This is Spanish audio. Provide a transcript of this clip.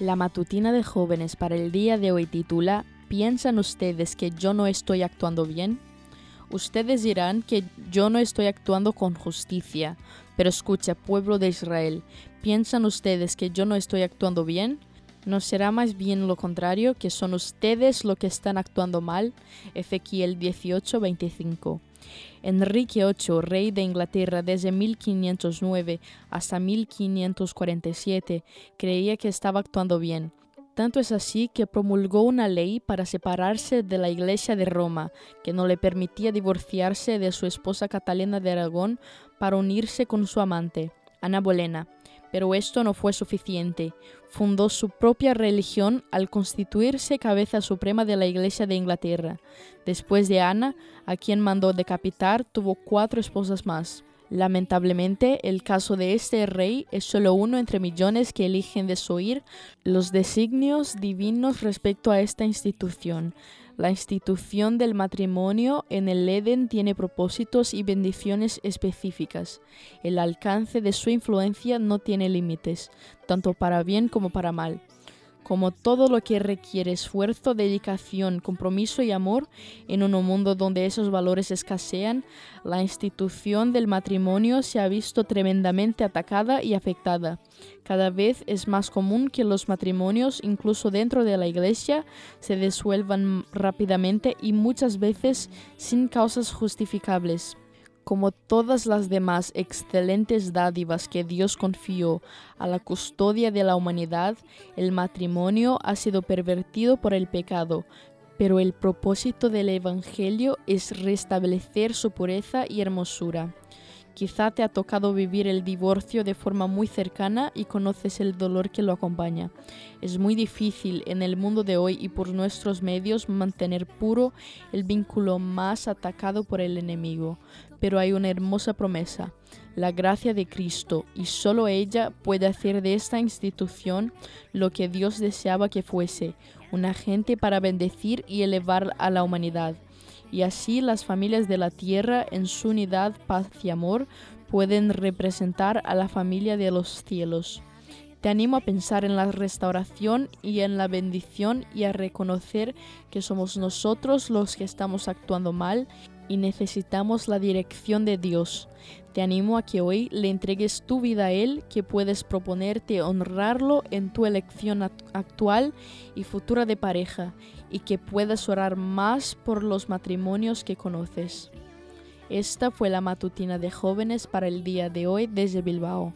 La matutina de jóvenes para el día de hoy titula ¿Piensan ustedes que yo no estoy actuando bien? Ustedes dirán que yo no estoy actuando con justicia, pero escucha, pueblo de Israel, ¿piensan ustedes que yo no estoy actuando bien? ¿No será más bien lo contrario, que son ustedes los que están actuando mal? Ezequiel 18:25. Enrique VIII, rey de Inglaterra desde 1509 hasta 1547, creía que estaba actuando bien. Tanto es así que promulgó una ley para separarse de la Iglesia de Roma, que no le permitía divorciarse de su esposa Catalina de Aragón para unirse con su amante, Ana Bolena. Pero esto no fue suficiente. Fundó su propia religión al constituirse cabeza suprema de la Iglesia de Inglaterra. Después de Ana, a quien mandó decapitar, tuvo cuatro esposas más. Lamentablemente, el caso de este rey es solo uno entre millones que eligen desoír los designios divinos respecto a esta institución. La institución del matrimonio en el Edén tiene propósitos y bendiciones específicas. El alcance de su influencia no tiene límites, tanto para bien como para mal. Como todo lo que requiere esfuerzo, dedicación, compromiso y amor, en un mundo donde esos valores escasean, la institución del matrimonio se ha visto tremendamente atacada y afectada. Cada vez es más común que los matrimonios, incluso dentro de la iglesia, se disuelvan rápidamente y muchas veces sin causas justificables como todas las demás excelentes dádivas que Dios confió a la custodia de la humanidad, el matrimonio ha sido pervertido por el pecado, pero el propósito del Evangelio es restablecer su pureza y hermosura. Quizá te ha tocado vivir el divorcio de forma muy cercana y conoces el dolor que lo acompaña. Es muy difícil en el mundo de hoy y por nuestros medios mantener puro el vínculo más atacado por el enemigo, pero hay una hermosa promesa, la gracia de Cristo, y solo ella puede hacer de esta institución lo que Dios deseaba que fuese, un agente para bendecir y elevar a la humanidad y así las familias de la tierra en su unidad, paz y amor pueden representar a la familia de los cielos. Te animo a pensar en la restauración y en la bendición y a reconocer que somos nosotros los que estamos actuando mal y necesitamos la dirección de Dios. Te animo a que hoy le entregues tu vida a Él, que puedes proponerte honrarlo en tu elección actual y futura de pareja, y que puedas orar más por los matrimonios que conoces. Esta fue la matutina de jóvenes para el día de hoy desde Bilbao.